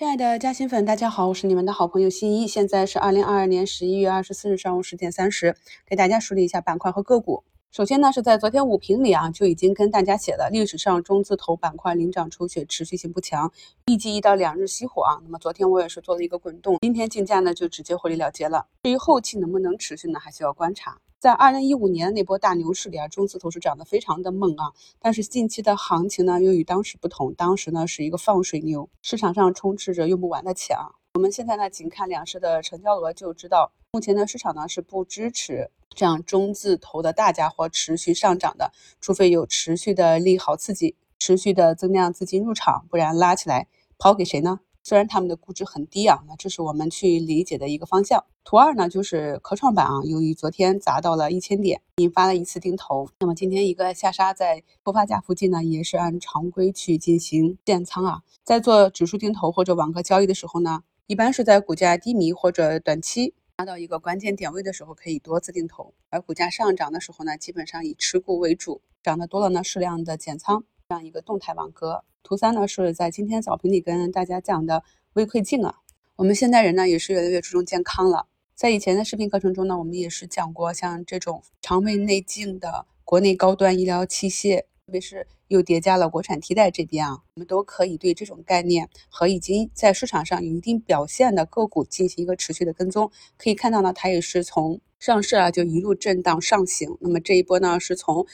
亲爱的嘉兴粉，大家好，我是你们的好朋友新一。现在是二零二二年十一月二十四日上午十点三十，给大家梳理一下板块和个股。首先呢，是在昨天午评里啊，就已经跟大家写了，历史上中字头板块领涨出血，持续性不强，预计一到两日熄火啊。那么昨天我也是做了一个滚动，今天竞价呢就直接获利了结了。至于后期能不能持续呢，还需要观察。在二零一五年那波大牛市里啊，中字头是涨得非常的猛啊。但是近期的行情呢，又与当时不同。当时呢是一个放水牛，市场上充斥着用不完的钱啊。我们现在呢，仅看两市的成交额就知道，目前的市场呢是不支持这样中字头的大家伙持续上涨的，除非有持续的利好刺激，持续的增量资金入场，不然拉起来抛给谁呢？虽然他们的估值很低啊，那这是我们去理解的一个方向。图二呢，就是科创板啊，由于昨天砸到了一千点，引发了一次定投，那么今天一个下杀在头发价附近呢，也是按常规去进行建仓啊。在做指数定投或者网格交易的时候呢，一般是在股价低迷或者短期达到一个关键点位的时候，可以多次定投；而股价上涨的时候呢，基本上以持股为主，涨得多了呢，适量的减仓，这样一个动态网格。图三呢是在今天早评里跟大家讲的微窥镜啊，我们现代人呢也是越来越注重健康了。在以前的视频课程中呢，我们也是讲过像这种肠胃内镜的国内高端医疗器械，特别是又叠加了国产替代这边啊，我们都可以对这种概念和已经在市场上有一定表现的个股进行一个持续的跟踪。可以看到呢，它也是从上市啊就一路震荡上行，那么这一波呢是从。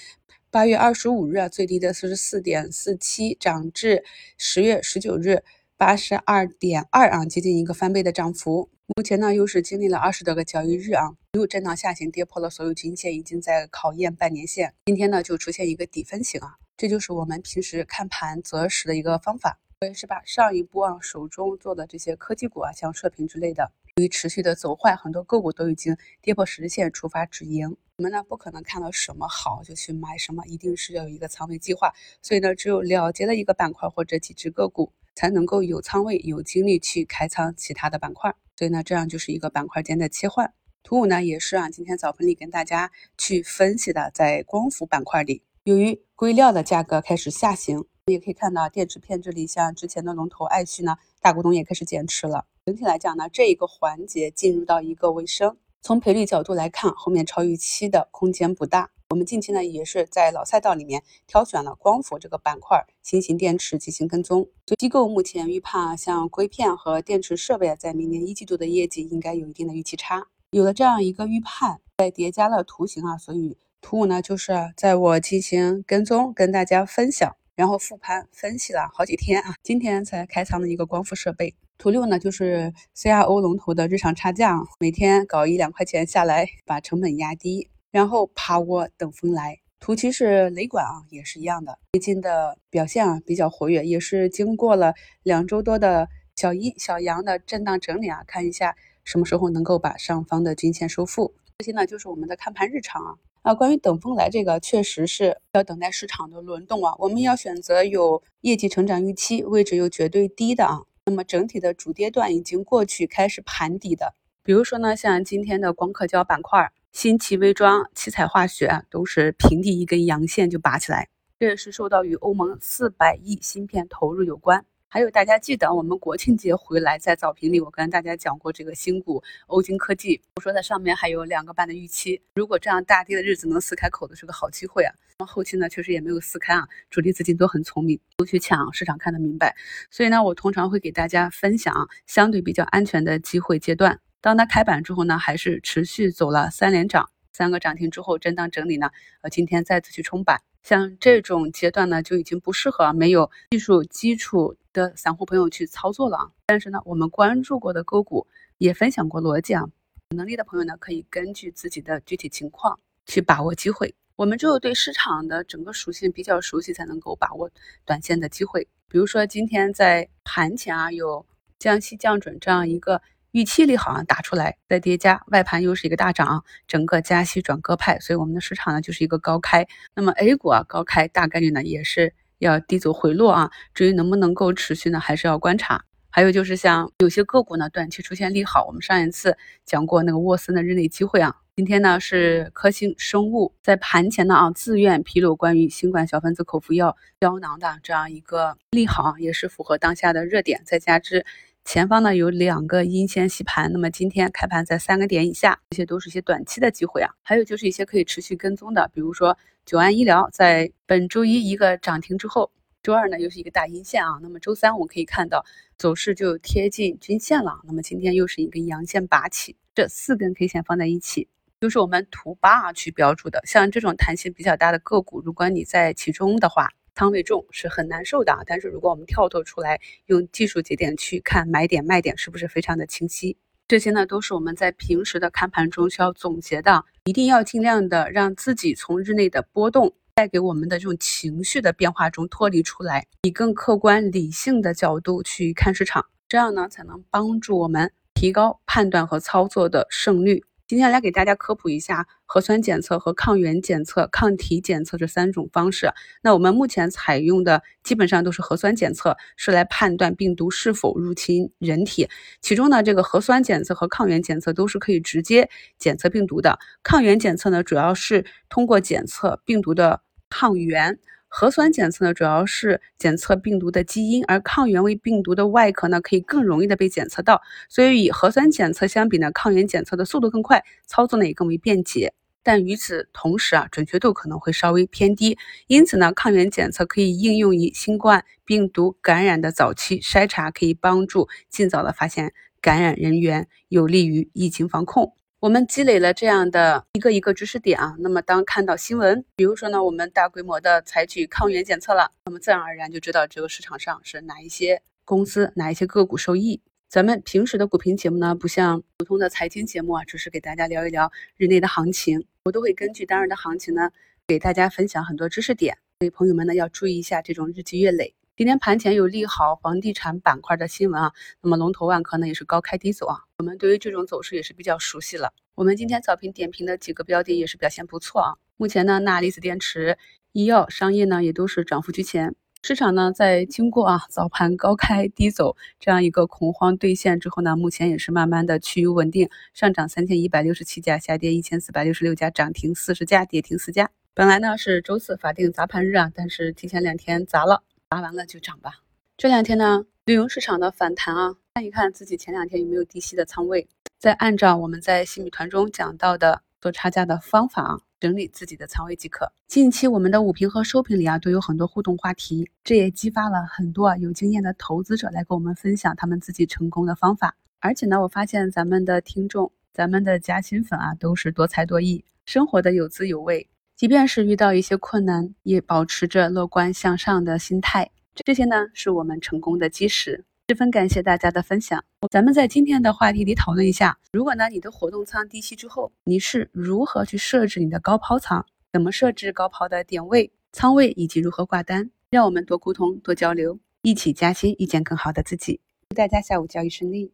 八月二十五日最低的四十四点四七，涨至十月十九日八十二点二啊，接近一个翻倍的涨幅。目前呢，又是经历了二十多个交易日啊，一路震荡下行，跌破了所有均线，已经在考验半年线。今天呢，就出现一个底分型啊，这就是我们平时看盘择时的一个方法。我也是把上一波啊手中做的这些科技股啊，像射频之类的。由于持续的走坏，很多个股都已经跌破十日线，触发止盈。我们呢不可能看到什么好就去买什么，一定是要有一个仓位计划。所以呢，只有了结了一个板块或者几只个股，才能够有仓位、有精力去开仓其他的板块。所以呢，这样就是一个板块间的切换。图五呢也是啊，今天早盘里跟大家去分析的，在光伏板块里，由于硅料的价格开始下行，我们也可以看到电池片这里，像之前的龙头爱旭呢，大股东也开始减持了。整体来讲呢，这一个环节进入到一个尾声。从赔率角度来看，后面超预期的空间不大。我们近期呢也是在老赛道里面挑选了光伏这个板块，新型电池进行跟踪。机构目前预判，像硅片和电池设备在明年一季度的业绩应该有一定的预期差。有了这样一个预判，再叠加了图形啊，所以图五呢就是在我进行跟踪，跟大家分享，然后复盘分析了好几天啊，今天才开仓的一个光伏设备。图六呢，就是 CRO 龙头的日常差价，每天搞一两块钱下来，把成本压低，然后趴窝等风来。图七是雷管啊，也是一样的，最近的表现啊比较活跃，也是经过了两周多的小阴小阳的震荡整理啊，看一下什么时候能够把上方的均线收复。这些呢就是我们的看盘日常啊。啊，关于等风来这个，确实是要等待市场的轮动啊，我们要选择有业绩成长预期、位置又绝对低的啊。那么整体的主跌段已经过去，开始盘底的，比如说呢，像今天的光刻胶板块、新奇微装、七彩化学都是平地一根阳线就拔起来，这也是受到与欧盟四百亿芯片投入有关。还有大家记得我们国庆节回来在早评里，我跟大家讲过这个新股欧金科技，我说它上面还有两个半的预期，如果这样大跌的日子能撕开口子是个好机会啊。那么后期呢，确实也没有撕开啊，主力资金都很聪明，都去抢，市场看得明白。所以呢，我通常会给大家分享相对比较安全的机会阶段。当它开板之后呢，还是持续走了三连涨，三个涨停之后震荡整理呢，呃，今天再次去冲板。像这种阶段呢，就已经不适合没有技术基础的散户朋友去操作了啊。但是呢，我们关注过的个股也分享过逻辑啊，有能力的朋友呢，可以根据自己的具体情况去把握机会。我们只有对市场的整个属性比较熟悉，才能够把握短线的机会。比如说今天在盘前啊，有降息降准这样一个。预期利好啊打出来，再叠加外盘又是一个大涨，整个加息转鸽派，所以我们的市场呢就是一个高开。那么 A 股啊高开大概率呢也是要低走回落啊，至于能不能够持续呢，还是要观察。还有就是像有些个股呢短期出现利好，我们上一次讲过那个沃森的日内机会啊，今天呢是科兴生物在盘前呢啊自愿披露关于新冠小分子口服药胶囊的这样一个利好，也是符合当下的热点，再加之。前方呢有两个阴线洗盘，那么今天开盘在三个点以下，这些都是一些短期的机会啊。还有就是一些可以持续跟踪的，比如说九安医疗在本周一一个涨停之后，周二呢又是一个大阴线啊。那么周三我们可以看到走势就贴近均线了，那么今天又是一根阳线拔起，这四根 K 线放在一起，就是我们图八啊去标注的。像这种弹性比较大的个股，如果你在其中的话。仓位重是很难受的，但是如果我们跳脱出来，用技术节点去看买点卖点，是不是非常的清晰？这些呢，都是我们在平时的看盘中需要总结的，一定要尽量的让自己从日内的波动带给我们的这种情绪的变化中脱离出来，以更客观理性的角度去看市场，这样呢，才能帮助我们提高判断和操作的胜率。今天来给大家科普一下核酸检测和抗原检测、抗体检测这三种方式。那我们目前采用的基本上都是核酸检测，是来判断病毒是否入侵人体。其中呢，这个核酸检测和抗原检测都是可以直接检测病毒的。抗原检测呢，主要是通过检测病毒的抗原。核酸检测呢，主要是检测病毒的基因，而抗原为病毒的外壳呢，可以更容易的被检测到。所以，与核酸检测相比呢，抗原检测的速度更快，操作呢也更为便捷。但与此同时啊，准确度可能会稍微偏低。因此呢，抗原检测可以应用于新冠病毒感染的早期筛查，可以帮助尽早的发现感染人员，有利于疫情防控。我们积累了这样的一个一个知识点啊，那么当看到新闻，比如说呢，我们大规模的采取抗原检测了，那么自然而然就知道这个市场上是哪一些公司、哪一些个股受益。咱们平时的股评节目呢，不像普通的财经节目啊，只是给大家聊一聊日内的行情，我都会根据当日的行情呢，给大家分享很多知识点，所以朋友们呢要注意一下这种日积月累。今天盘前有利好房地产板块的新闻啊，那么龙头万科呢也是高开低走啊，我们对于这种走势也是比较熟悉了。我们今天早评点评的几个标的也是表现不错啊。目前呢，钠离子电池、医药、商业呢也都是涨幅居前。市场呢在经过啊早盘高开低走这样一个恐慌兑现之后呢，目前也是慢慢的趋于稳定，上涨三千一百六十七家，下跌一千四百六十六家，涨停四十家，跌停四家。本来呢是周四法定砸盘日啊，但是提前两天砸了。砸完了就涨吧。这两天呢，旅游市场的反弹啊，看一看自己前两天有没有低吸的仓位，再按照我们在新米团中讲到的做差价的方法啊，整理自己的仓位即可。近期我们的午评和收评里啊，都有很多互动话题，这也激发了很多啊有经验的投资者来跟我们分享他们自己成功的方法。而且呢，我发现咱们的听众、咱们的加薪粉啊，都是多才多艺，生活的有滋有味。即便是遇到一些困难，也保持着乐观向上的心态，这些呢是我们成功的基石。十分感谢大家的分享。咱们在今天的话题里讨论一下，如果呢你的活动仓低吸之后，你是如何去设置你的高抛仓？怎么设置高抛的点位、仓位以及如何挂单？让我们多沟通、多交流，一起加薪，遇见更好的自己。祝大家下午交易顺利。